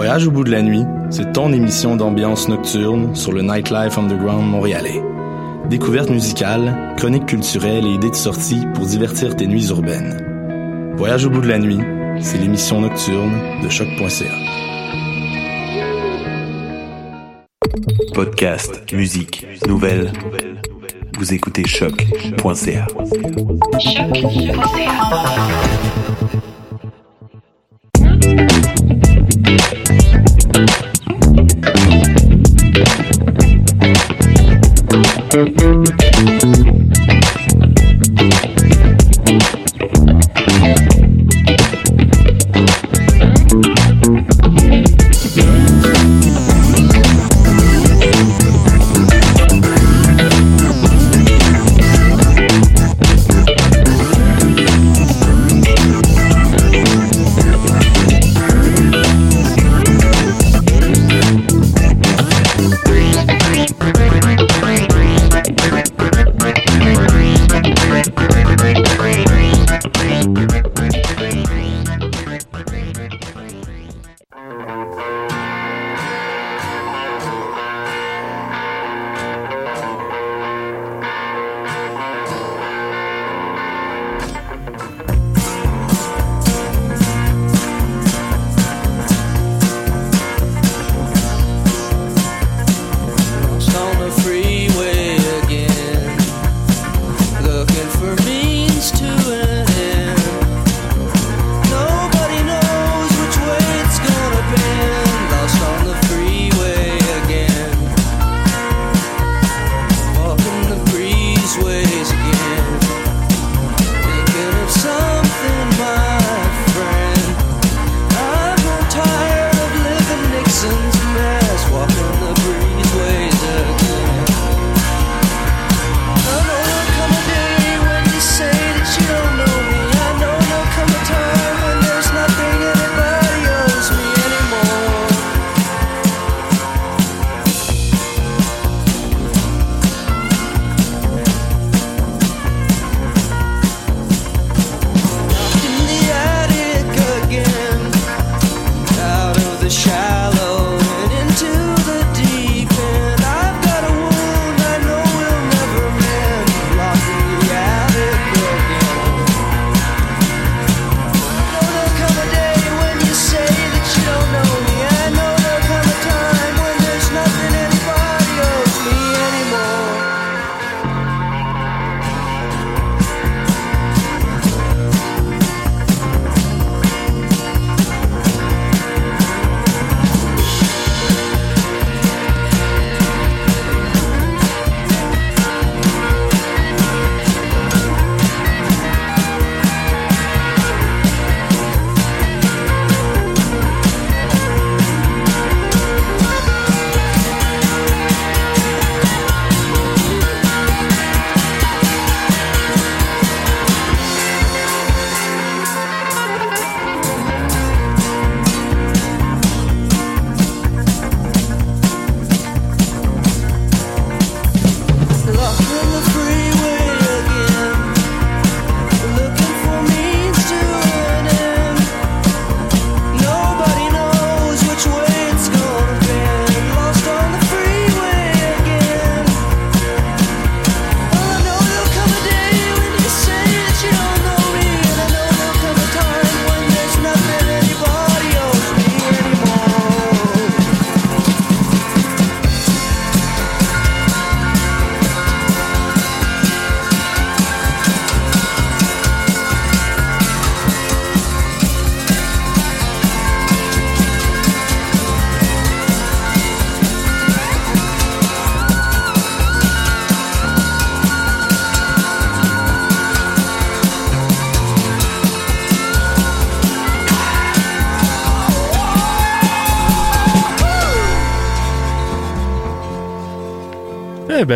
Voyage au bout de la nuit, c'est ton émission d'ambiance nocturne sur le Nightlife Underground montréalais. Découvertes musicales, chroniques culturelles et idées de sortie pour divertir tes nuits urbaines. Voyage au bout de la nuit, c'est l'émission nocturne de choc.ca. Podcast, musique, nouvelles. Vous écoutez choc.ca. Eh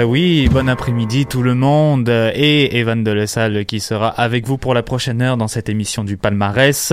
oui, bon après-midi tout le monde et Evan de La Salle qui sera avec vous pour la prochaine heure dans cette émission du palmarès.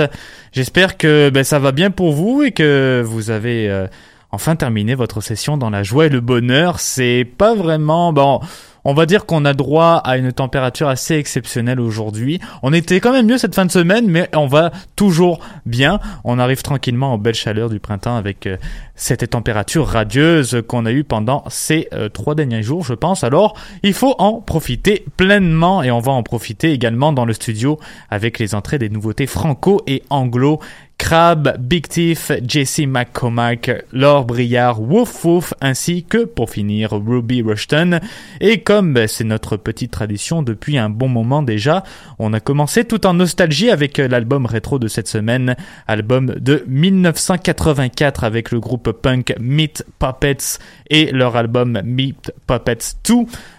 J'espère que ben, ça va bien pour vous et que vous avez euh, enfin terminé votre session dans la joie et le bonheur. C'est pas vraiment bon. On va dire qu'on a droit à une température assez exceptionnelle aujourd'hui. On était quand même mieux cette fin de semaine, mais on va toujours bien. On arrive tranquillement aux belles chaleurs du printemps avec euh, cette température radieuse qu'on a eue pendant ces euh, trois derniers jours, je pense. Alors, il faut en profiter pleinement et on va en profiter également dans le studio avec les entrées des nouveautés franco et anglo Crab, Big Thief, Jesse McCormack, Laure Briard, Woof Woof, ainsi que, pour finir, Ruby Rushton. Et comme c'est notre petite tradition depuis un bon moment déjà, on a commencé tout en nostalgie avec l'album rétro de cette semaine, album de 1984 avec le groupe punk Meat Puppets et leur album Meat Puppets 2.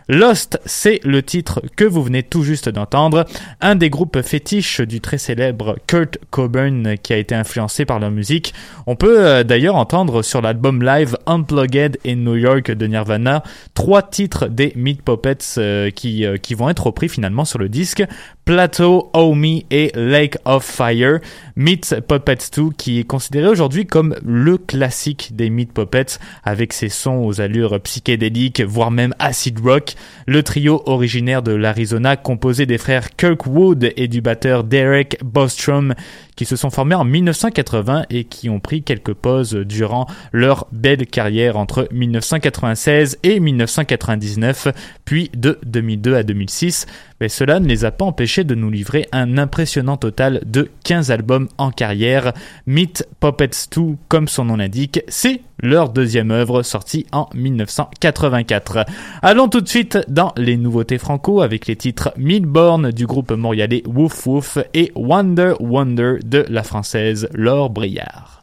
Lost, c'est le titre que vous venez tout juste d'entendre, un des groupes fétiches du très célèbre Kurt Cobain qui a été influencé par leur musique. On peut euh, d'ailleurs entendre sur l'album live Unplugged in New York de Nirvana trois titres des Meat Puppets euh, qui, euh, qui vont être repris finalement sur le disque. Plateau, Me et Lake of Fire. Meat Puppets 2 qui est considéré aujourd'hui comme le classique des Meat Puppets avec ses sons aux allures psychédéliques voire même acid rock. Le trio originaire de l'Arizona composé des frères Kirk Wood et du batteur Derek Bostrom qui se sont formés en 1980 et qui ont pris quelques pauses durant leur belle carrière entre 1996 et 1999, puis de 2002 à 2006. Mais cela ne les a pas empêchés de nous livrer un impressionnant total de 15 albums en carrière. Meet Puppets 2, comme son nom l'indique, c'est leur deuxième œuvre sortie en 1984. Allons tout de suite dans les nouveautés franco avec les titres Milborn du groupe montréalais Woof Woof et Wonder Wonder de la française Laure Briard.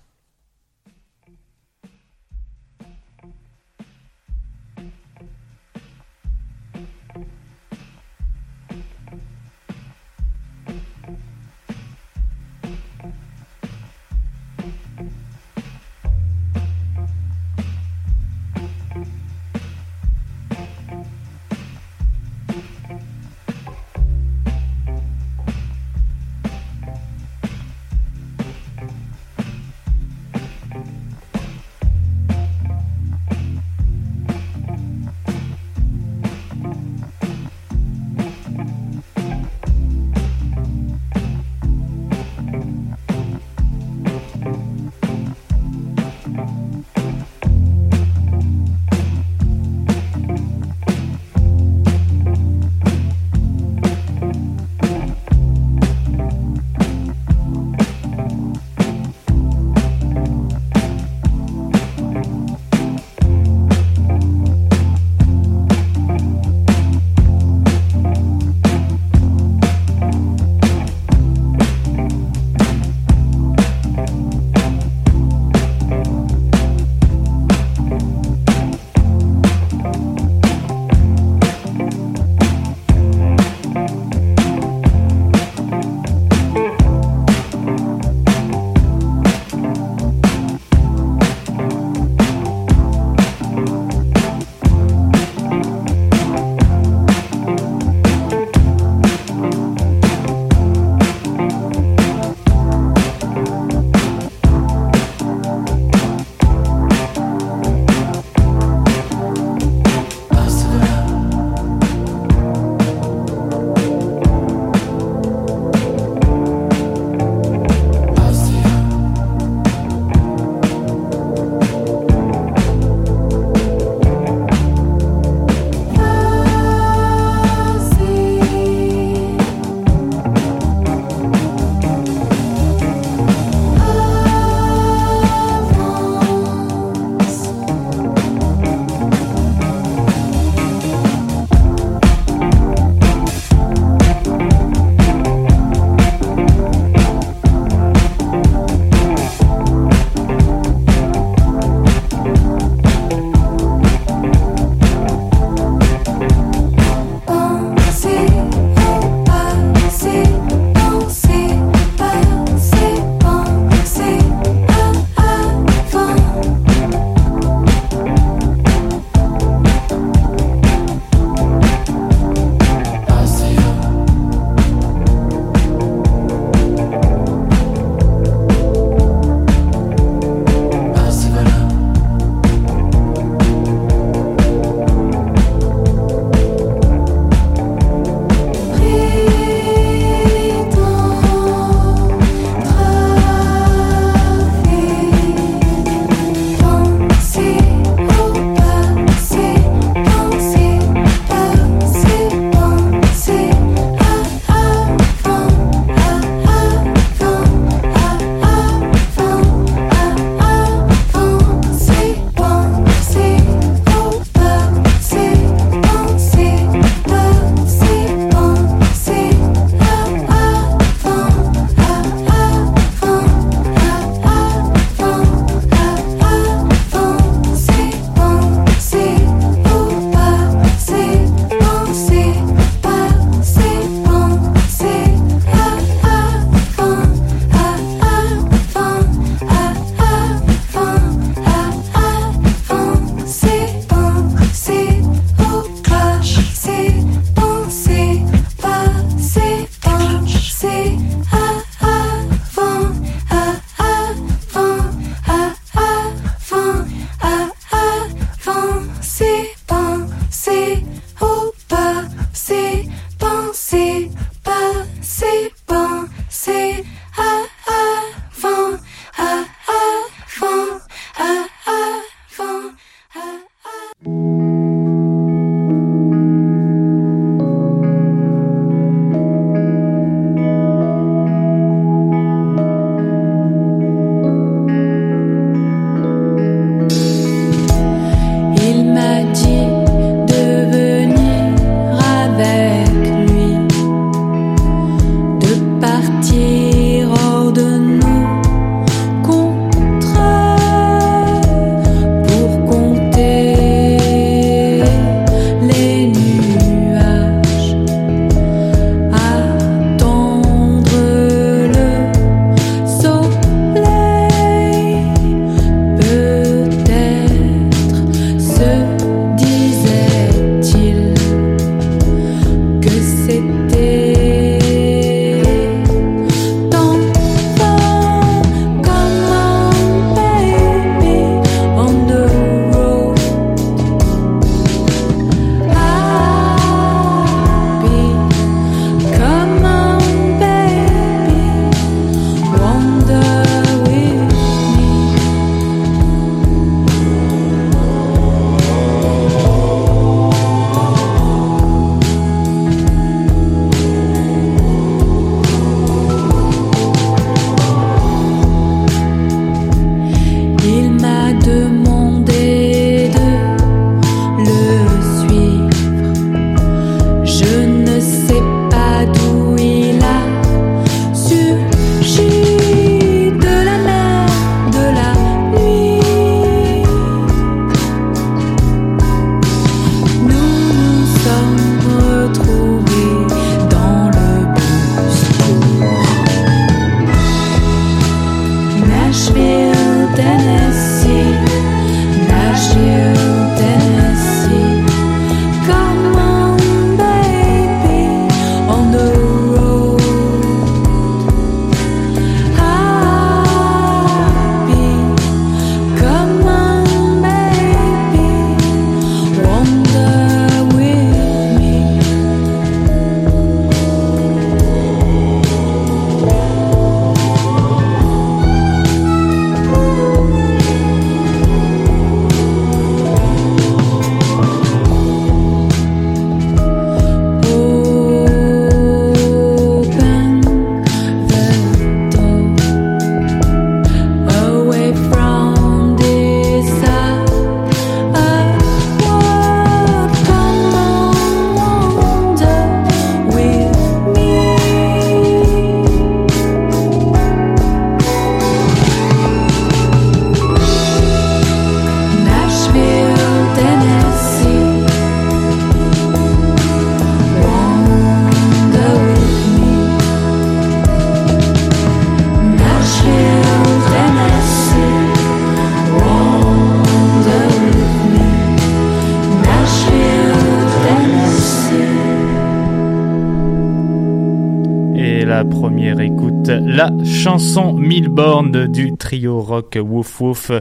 Chanson Milborn du trio rock Woof Woof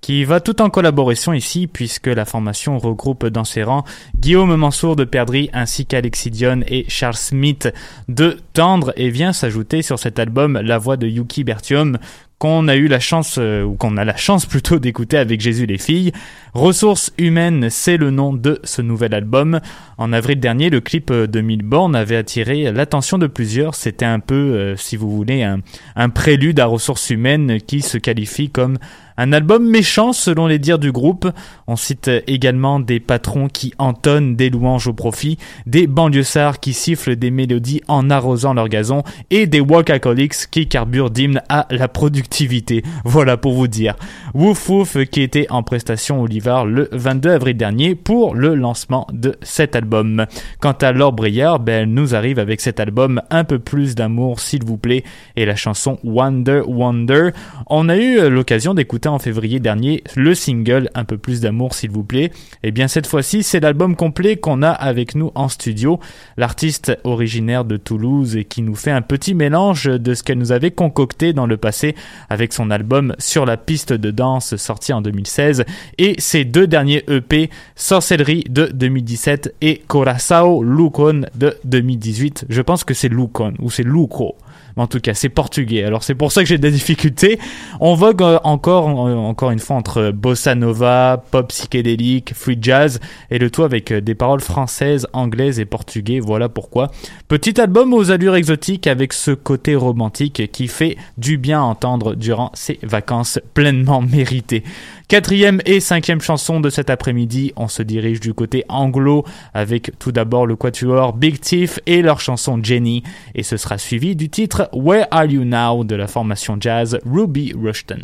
qui va tout en collaboration ici puisque la formation regroupe dans ses rangs Guillaume Mansour de Perdry ainsi qu'Alexis Dion et Charles Smith de Tendre et vient s'ajouter sur cet album la voix de Yuki Bertium qu'on a eu la chance, euh, ou qu'on a la chance plutôt d'écouter avec Jésus les filles. Ressources humaines, c'est le nom de ce nouvel album. En avril dernier, le clip de Milborn avait attiré l'attention de plusieurs. C'était un peu, euh, si vous voulez, un, prélude à Ressources humaines qui se qualifie comme un album méchant selon les dires du groupe. On cite également des patrons qui entonnent des louanges au profit, des banlieusards qui sifflent des mélodies en arrosant leur gazon et des workaholics qui carburent d'hymnes à la Voilà pour vous dire. Wouf Wouf qui était en prestation au Livar le 22 avril dernier pour le lancement de cet album. Quant à Laure Brière, ben, elle nous arrive avec cet album un peu plus d'amour s'il vous plaît et la chanson Wonder Wonder. On a eu l'occasion d'écouter en février dernier le single Un peu plus d'amour s'il vous plaît. Et eh bien cette fois-ci c'est l'album complet qu'on a avec nous en studio. L'artiste originaire de Toulouse et qui nous fait un petit mélange de ce qu'elle nous avait concocté dans le passé avec son album Sur la piste de danse sorti en 2016 et ses deux derniers EP Sorcellerie de 2017 et Corazao Lucon de 2018. Je pense que c'est Lucon ou c'est Luco en tout cas, c'est portugais. Alors c'est pour ça que j'ai des difficultés. On vogue euh, encore, euh, encore une fois entre bossa nova, pop psychédélique, free jazz et le tout avec euh, des paroles françaises, anglaises et portugais. Voilà pourquoi. Petit album aux allures exotiques avec ce côté romantique qui fait du bien à entendre durant ces vacances pleinement méritées. Quatrième et cinquième chanson de cet après-midi, on se dirige du côté anglo avec tout d'abord le quatuor Big Thief et leur chanson Jenny et ce sera suivi du titre Where Are You Now de la formation jazz Ruby Rushton.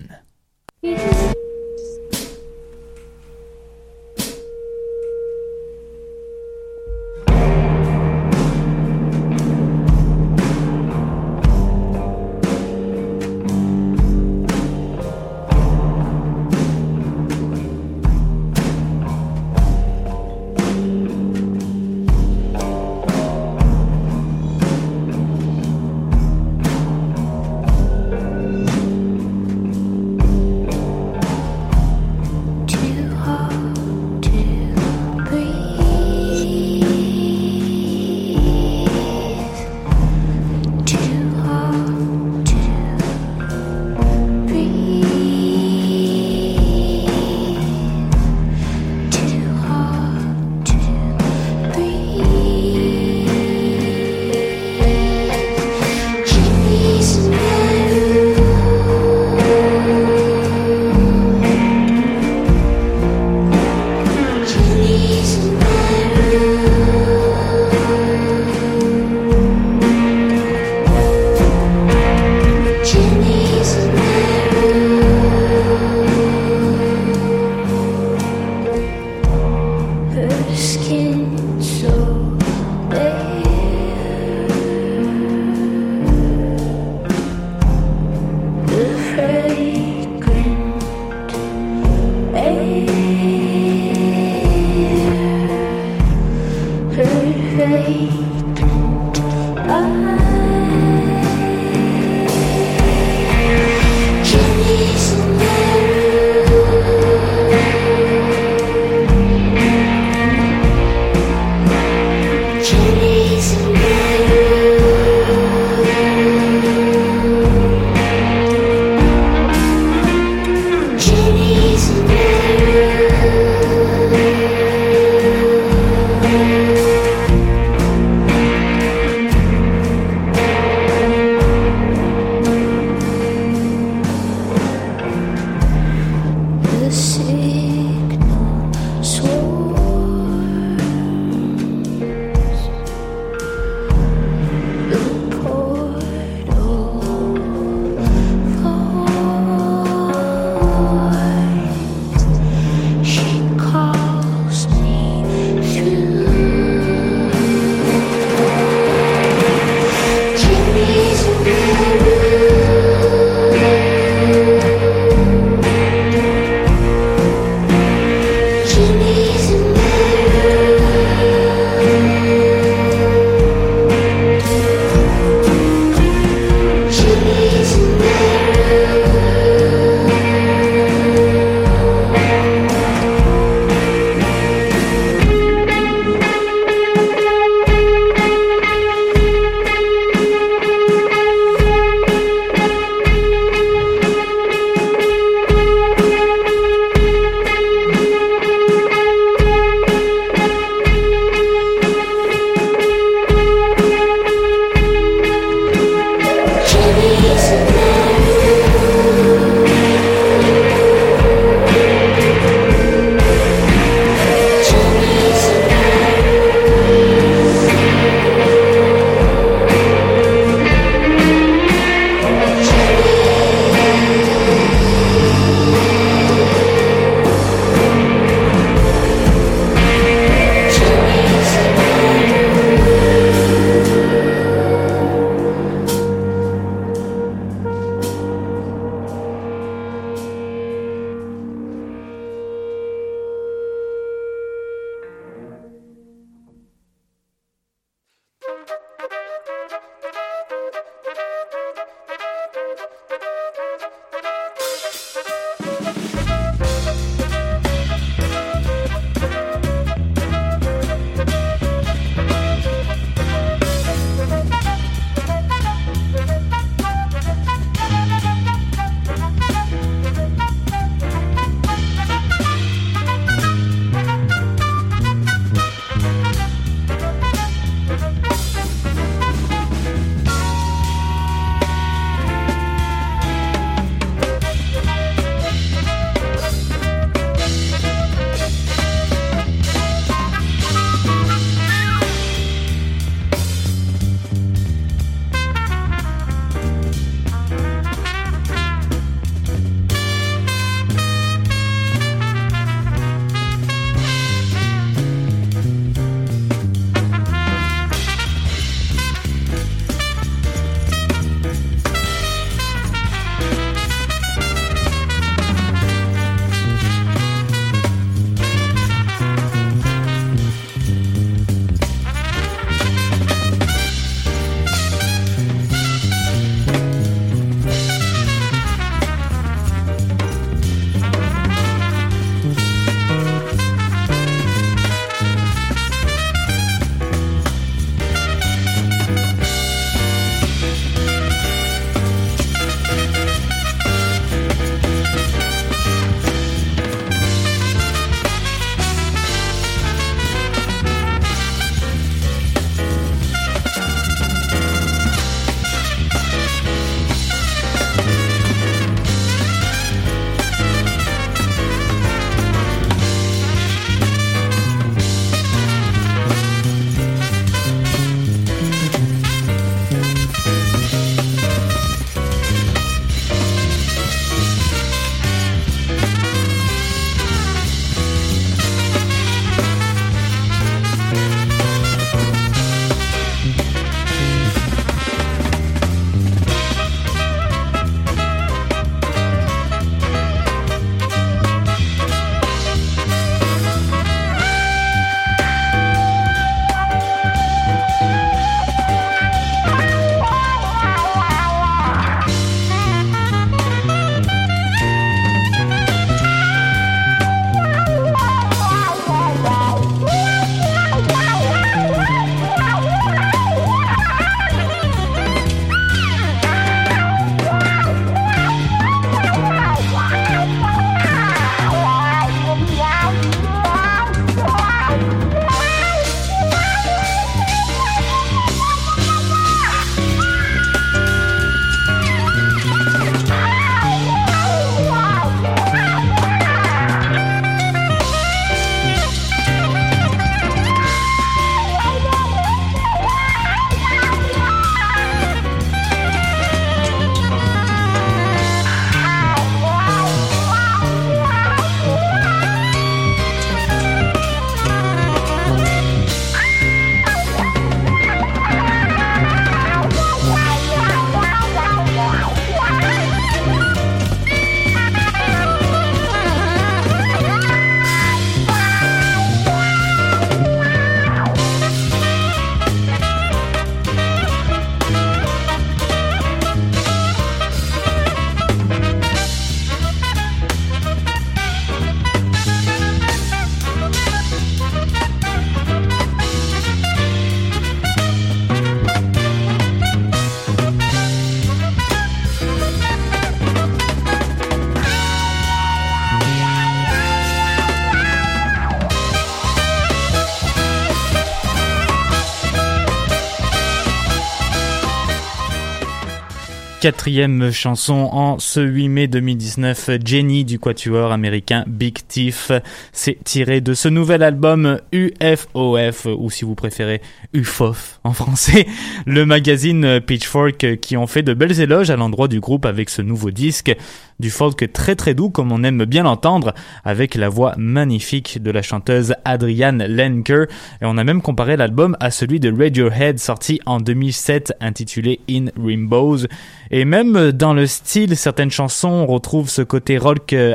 just quatrième chanson en ce 8 mai 2019, Jenny du quatuor américain Big Thief. C'est tiré de ce nouvel album UFOF, ou si vous préférez UFOF en français, le magazine Pitchfork qui ont fait de belles éloges à l'endroit du groupe avec ce nouveau disque du folk très très doux comme on aime bien l'entendre avec la voix magnifique de la chanteuse Adrienne Lenker et on a même comparé l'album à celui de Radiohead sorti en 2007 intitulé In Rainbows et dans le style certaines chansons on retrouve ce côté rock euh,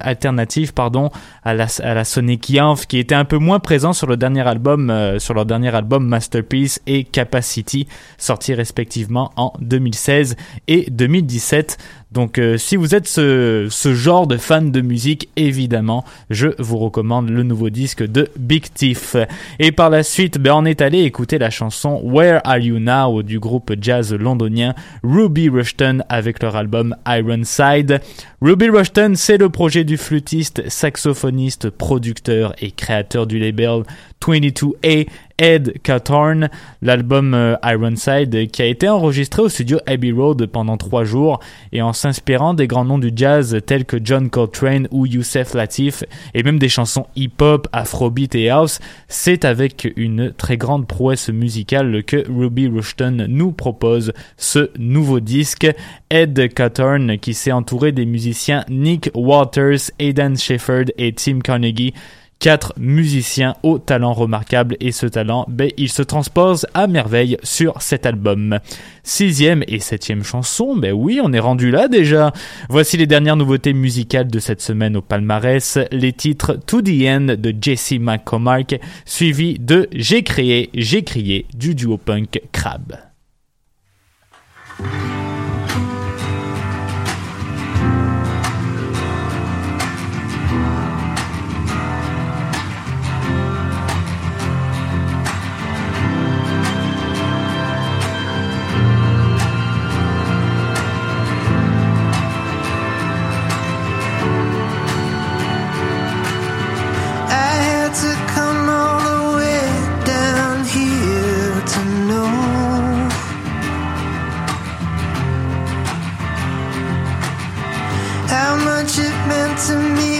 alternatif pardon à la, à la Sonic Youth qui était un peu moins présent sur le dernier album euh, sur leur dernier album Masterpiece et Capacity sortis respectivement en 2016 et 2017 donc euh, si vous êtes ce, genre de fan de musique, évidemment, je vous recommande le nouveau disque de Big Thief. Et par la suite, ben, on est allé écouter la chanson Where Are You Now du groupe jazz londonien Ruby Rushton avec leur album Ironside. Ruby Rushton, c'est le projet du flûtiste, saxophoniste, producteur et créateur du label 22A Ed Cathorn, l'album euh, Ironside qui a été enregistré au studio Abbey Road pendant trois jours et en s'inspirant des grands noms du jazz tels que John Coltrane ou Youssef Latif et même des chansons hip-hop, afrobeat et house, c'est avec une très grande prouesse musicale que Ruby Rushton nous propose ce nouveau disque. Ed Cathorn qui s'est entouré des musiciens Nick Waters, Aidan Shepherd et Tim Carnegie quatre musiciens au talent remarquable et ce talent, ben, il se transpose à merveille sur cet album. Sixième et septième chanson, ben oui, on est rendu là déjà. Voici les dernières nouveautés musicales de cette semaine au palmarès, les titres To The End de Jesse McCormack, suivi de J'ai créé, j'ai crié du duo punk Crab. To me,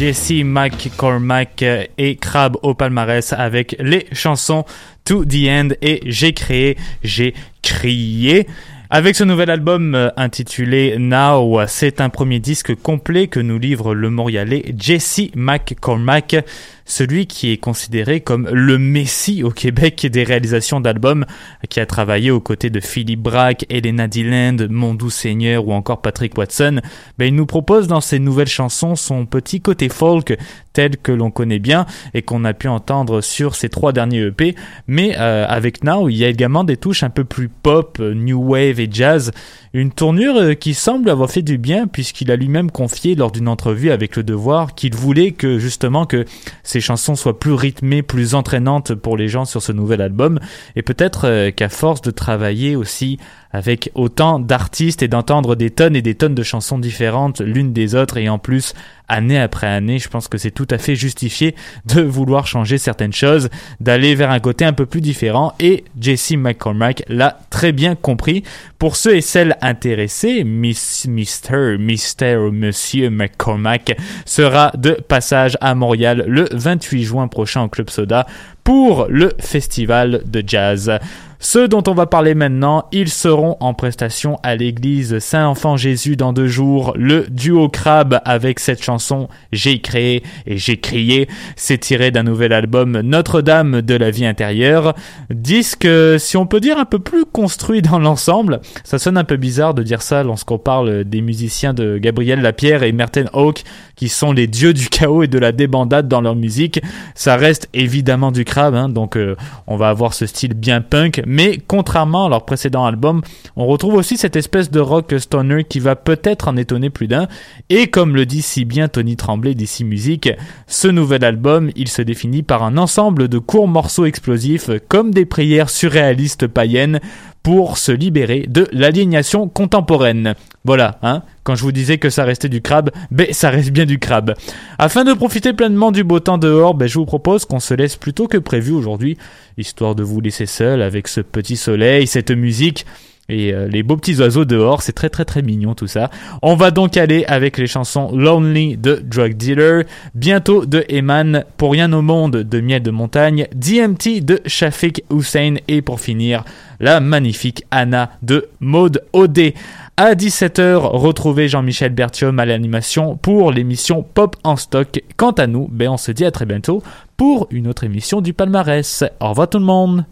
Jesse McCormack et Crab au palmarès avec les chansons To the End et J'ai créé, j'ai crié. Avec ce nouvel album euh, intitulé Now, c'est un premier disque complet que nous livre le Montréalais Jesse McCormack celui qui est considéré comme le messie au Québec des réalisations d'albums, qui a travaillé aux côtés de Philippe Braque, Elena Dylan, Mondou Seigneur ou encore Patrick Watson, ben, il nous propose dans ses nouvelles chansons son petit côté folk tel que l'on connaît bien et qu'on a pu entendre sur ses trois derniers EP, mais euh, avec Now, il y a également des touches un peu plus pop, new wave et jazz, une tournure euh, qui semble avoir fait du bien puisqu'il a lui-même confié lors d'une entrevue avec Le Devoir qu'il voulait que justement que ses chansons soient plus rythmées, plus entraînantes pour les gens sur ce nouvel album. Et peut-être euh, qu'à force de travailler aussi avec autant d'artistes et d'entendre des tonnes et des tonnes de chansons différentes l'une des autres et en plus année après année, je pense que c'est tout à fait justifié de vouloir changer certaines choses, d'aller vers un côté un peu plus différent et Jesse McCormack l'a très bien compris. Pour ceux et celles intéressés, Miss, Mr. Mister Monsieur McCormack sera de passage à Montréal le 28 juin prochain au Club Soda pour le festival de jazz. Ceux dont on va parler maintenant, ils seront en prestation à l'église Saint-Enfant Jésus dans deux jours. Le duo Crabe avec cette chanson J'ai créé et j'ai crié. C'est tiré d'un nouvel album Notre-Dame de la vie intérieure. Disque, si on peut dire, un peu plus construit dans l'ensemble. Ça sonne un peu bizarre de dire ça lorsqu'on parle des musiciens de Gabriel Lapierre et Merten Hawk qui sont les dieux du chaos et de la débandade dans leur musique. Ça reste évidemment du crabe, hein, donc euh, on va avoir ce style bien punk, mais contrairement à leur précédent album, on retrouve aussi cette espèce de rock stoner qui va peut-être en étonner plus d'un. Et comme le dit si bien Tony Tremblay d'ici Musique, ce nouvel album, il se définit par un ensemble de courts morceaux explosifs comme des prières surréalistes païennes pour se libérer de l'aliénation contemporaine. Voilà, hein. Quand je vous disais que ça restait du crabe, ben ça reste bien du crabe. Afin de profiter pleinement du beau temps dehors, ben je vous propose qu'on se laisse plutôt que prévu aujourd'hui, histoire de vous laisser seul avec ce petit soleil, cette musique et euh, les beaux petits oiseaux dehors, c'est très très très mignon tout ça. On va donc aller avec les chansons Lonely de Drug Dealer, bientôt de Eman, Pour rien au monde de Miel de Montagne, DMT de Shafik Hussein et pour finir la magnifique Anna de Maude Odé. À 17h, retrouvez Jean-Michel Bertium à l'animation pour l'émission Pop en stock. Quant à nous, ben on se dit à très bientôt pour une autre émission du palmarès. Au revoir tout le monde.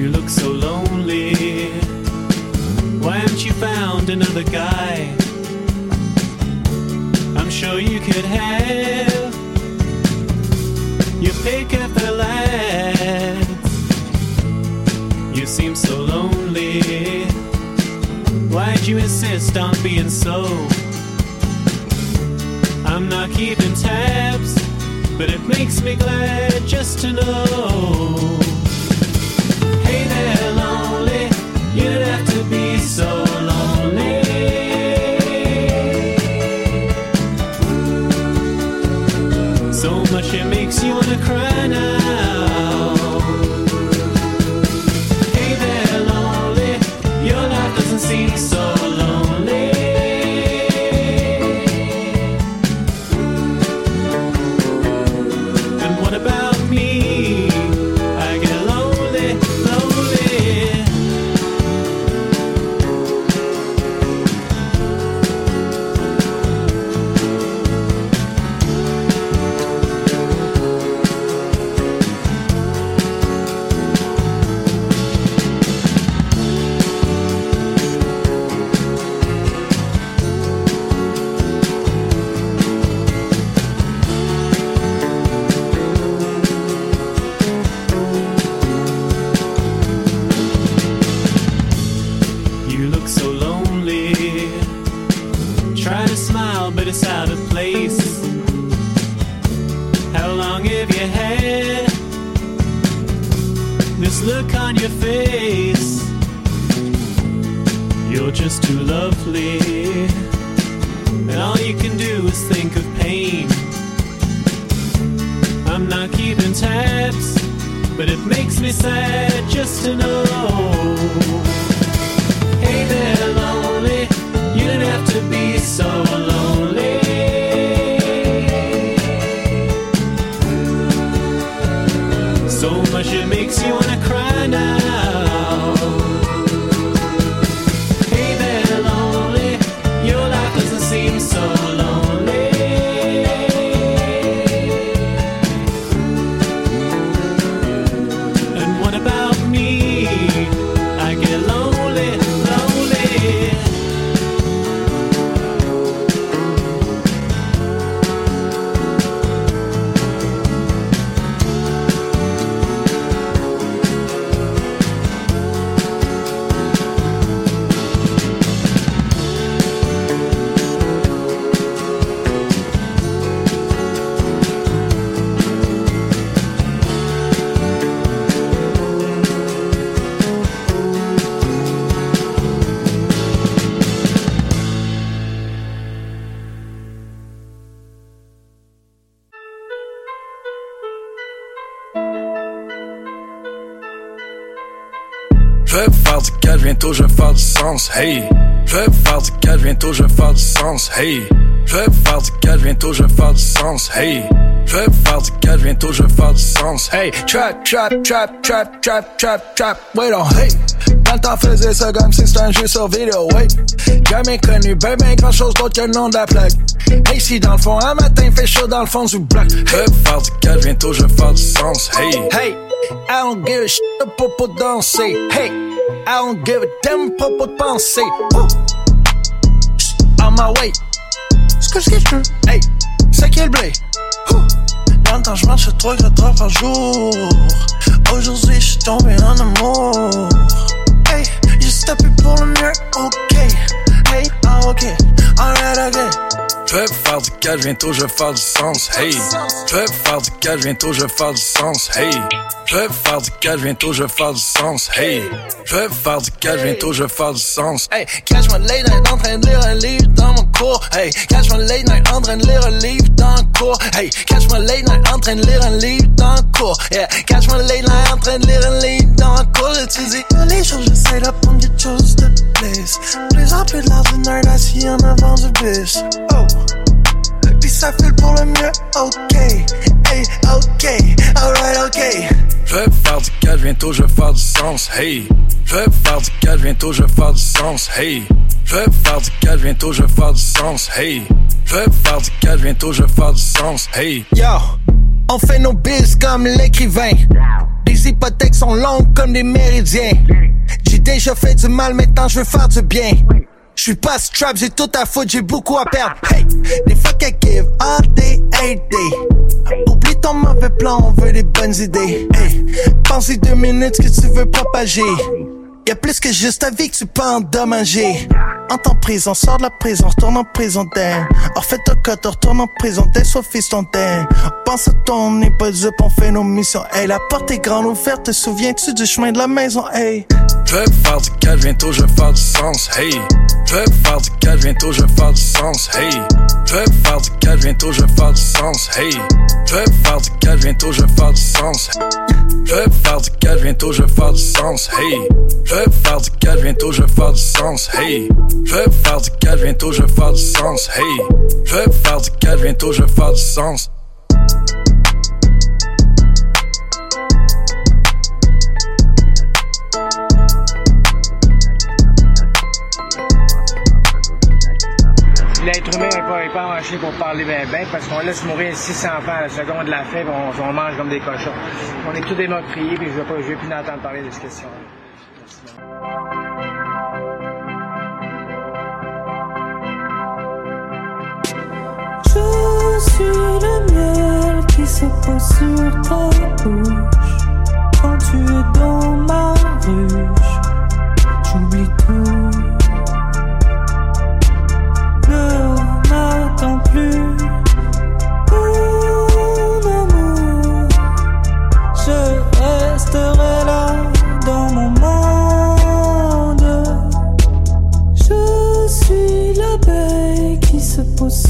You look so lonely. Why haven't you found another guy? I'm sure you could have You pick up the lads. You seem so lonely. Why'd you insist on being so? I'm not keeping tabs, but it makes me glad just to know. Sens, hey. Je vais faire du cash, bientôt je vais faire du sens, hey. Je vais faire du cash, bientôt je vais faire du sens, hey. Je vais faire du cash, bientôt je vais faire du sens, hey. Trap, trap, trap, trap, trap, trap, trap, wait on, hey. Quand t'en faisais ça comme si c'était un jeu sur vidéo, wait. Jamais connu, ben ben grand chose d'autre que le nom de la plaque. Hey, si dans le fond, un matin fait chaud dans le fond du bloc. Je vais faire du cash, bientôt je vais faire du sens, hey. Hey, I don't give a shit pour pour danser, hey. I don't give a damn pour pour penser, Woo. On my way. Ce que je veux, hey, c'est qui le blé? Dans le temps, je marche 3 4 heures par jour. Aujourd'hui, je suis tombé en amour. Hey, j'ai stoppé pour le mieux, ok. Hey, ah, ok, alright, ok. Je vais faire du cash, bientôt je vais faire du sens, hey. Je vais faire du cash, bientôt je vais faire du sens, hey. Je vais faire du cash, bientôt je vais faire du sens, hey. Je vais faire du cash, bientôt je vais faire du sens, hey. Catch my late night en train de lire un livre dans mon cours, hey. Catch my late night en train de lire un livre dans le cours, hey. Catch my late night en train de lire un livre dans le cours, yeah. Catch my late night en train de lire un livre dans le cours, tu dis les jours j'essaie d'apprendre quelque chose de plus. Plus en plus de du nerd assis en avant du bus, oh. Ça file pour le mieux, ok, hey, ok, alright, ok. Je vais faire du cash, bientôt je vais faire du sens, hey. Je vais faire du cash, bientôt je vais faire du sens, hey. Je vais faire du cash, bientôt je vais faire du sens, hey. Je vais faire du cash, bientôt je vais faire du sens, hey. Yo, on fait nos bills comme l'écrivain. Les hypothèques sont longues comme des méridiens. J'ai déjà fait du mal, maintenant je veux faire du bien. Je suis pas strap, j'ai tout à foutre, j'ai beaucoup à perdre. Hey, des fuck I give all day, every day. Oublie ton mauvais plan, on veut des bonnes idées. Hey, pense deux minutes que tu veux propager. Y'a plus que juste ta vie que tu peux endommager. En prison, sors de la prison, retourne en prison d'air. Or fais ton cote, retourne en prison, t'es soit fiston d'air. Pense à ton, dupe, on fait nos missions. Hey, la porte est grande ouverte, te souviens-tu du chemin de la maison, hey? Je vais faire du cash, bientôt je vais faire du sens, hey. Je vais faire du cash, bientôt je vais faire du sens, hey. Je vais faire du cash, bientôt je vais faire du sens, hey. Je vais faire du cash, bientôt je vais faire du sens. Je vais faire du cash, bientôt je vais faire du sens, hey. Vais faire du cash, bientôt je vais faire du sens, hey. Je vais faire du cash, bientôt je vais faire du sens, hey. Je vais faire du cash, bientôt je vais faire du sens. L'être humain n'est pas, est pas marché pour parler bien, bien parce qu'on laisse mourir 600 enfants à la seconde de la faim, on, on mange comme des cochons. On est tous meurtriers, puis je ne vais, plus entendre parler de cette question. Je suis le miel qui se pose sur ta bouche quand tu es dans ma ruche. J'oublie tout.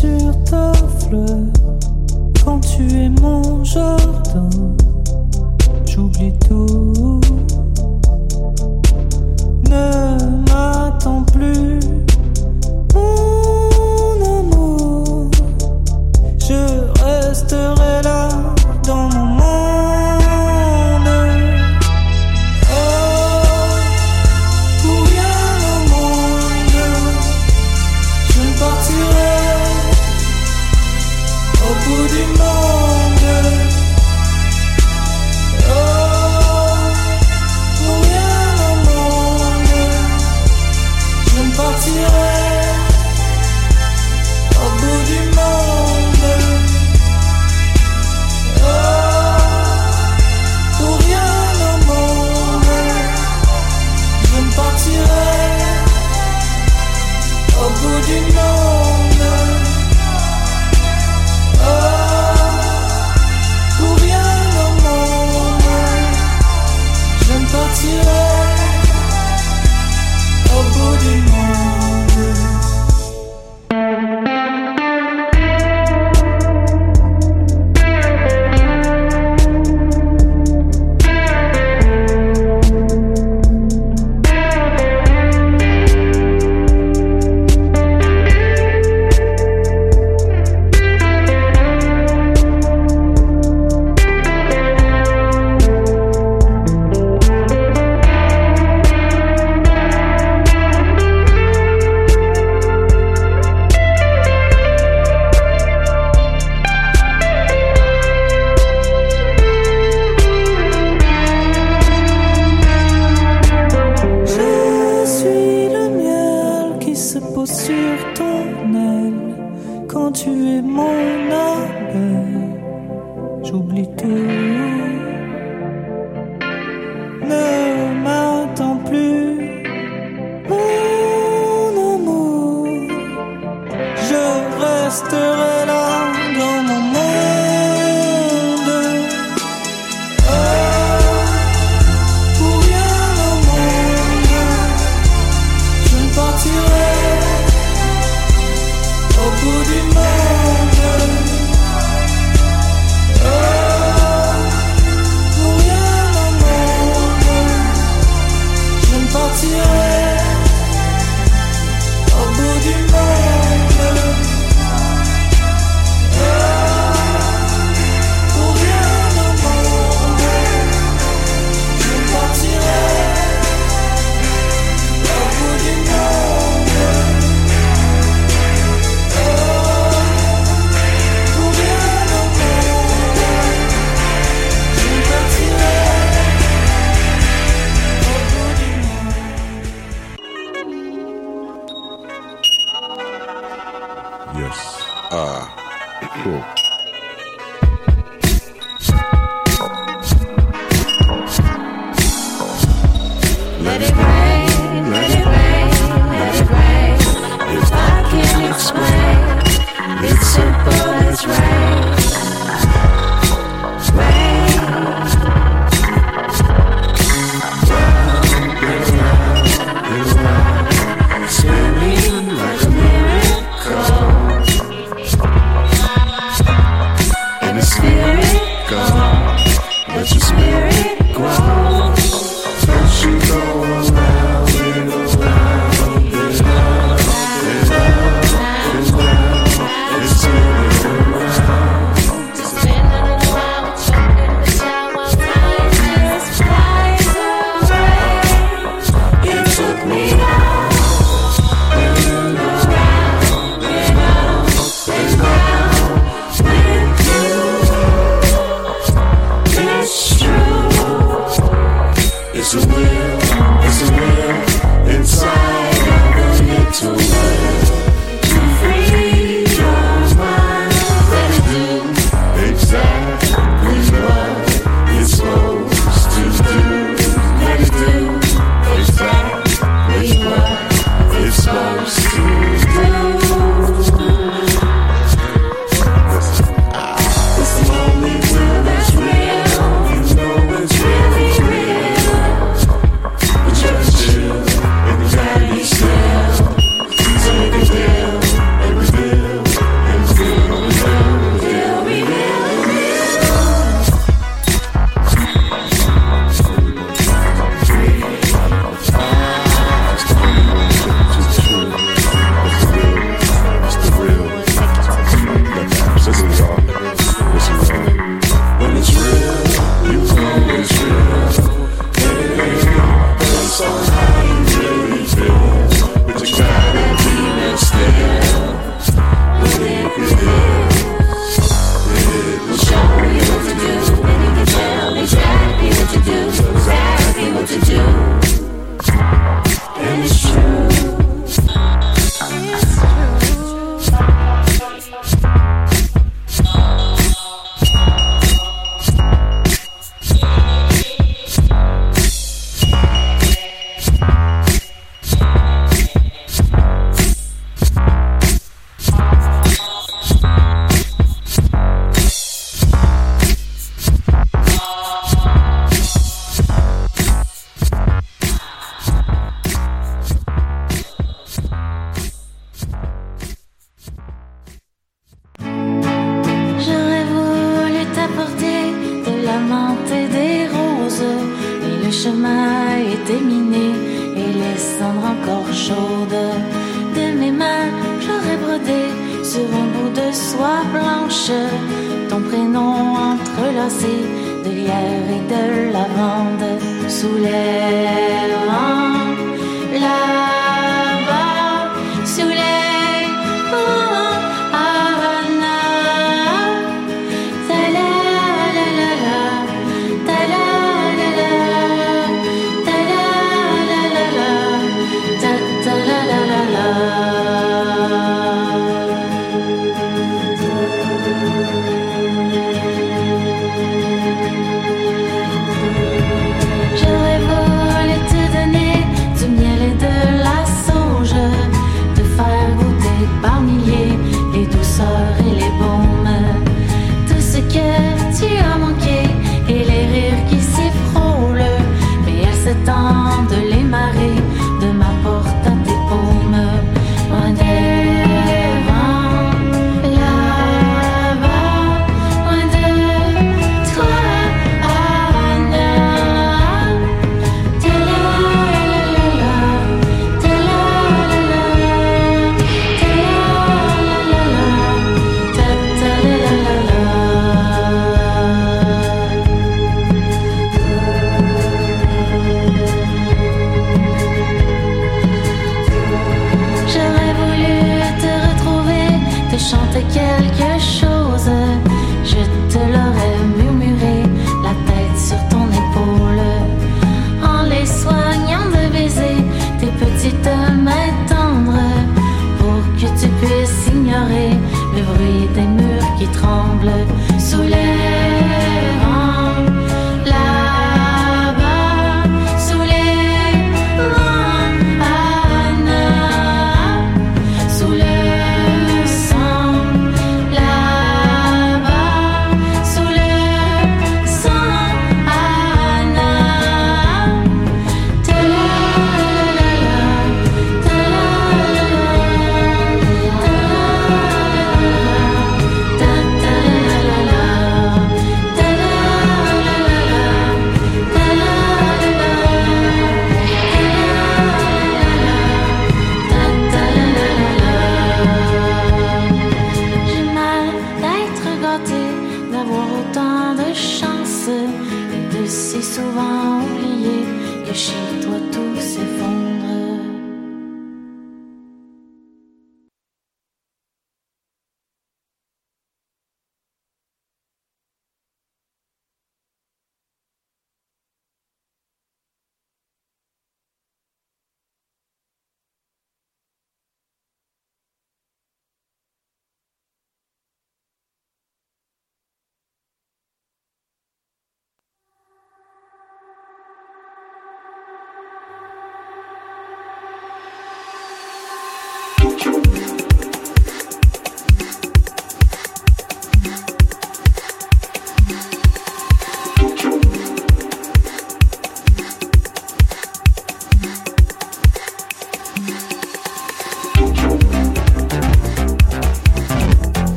Sur ta fleur ton prénom entrelacé de hier et de lavande sous les.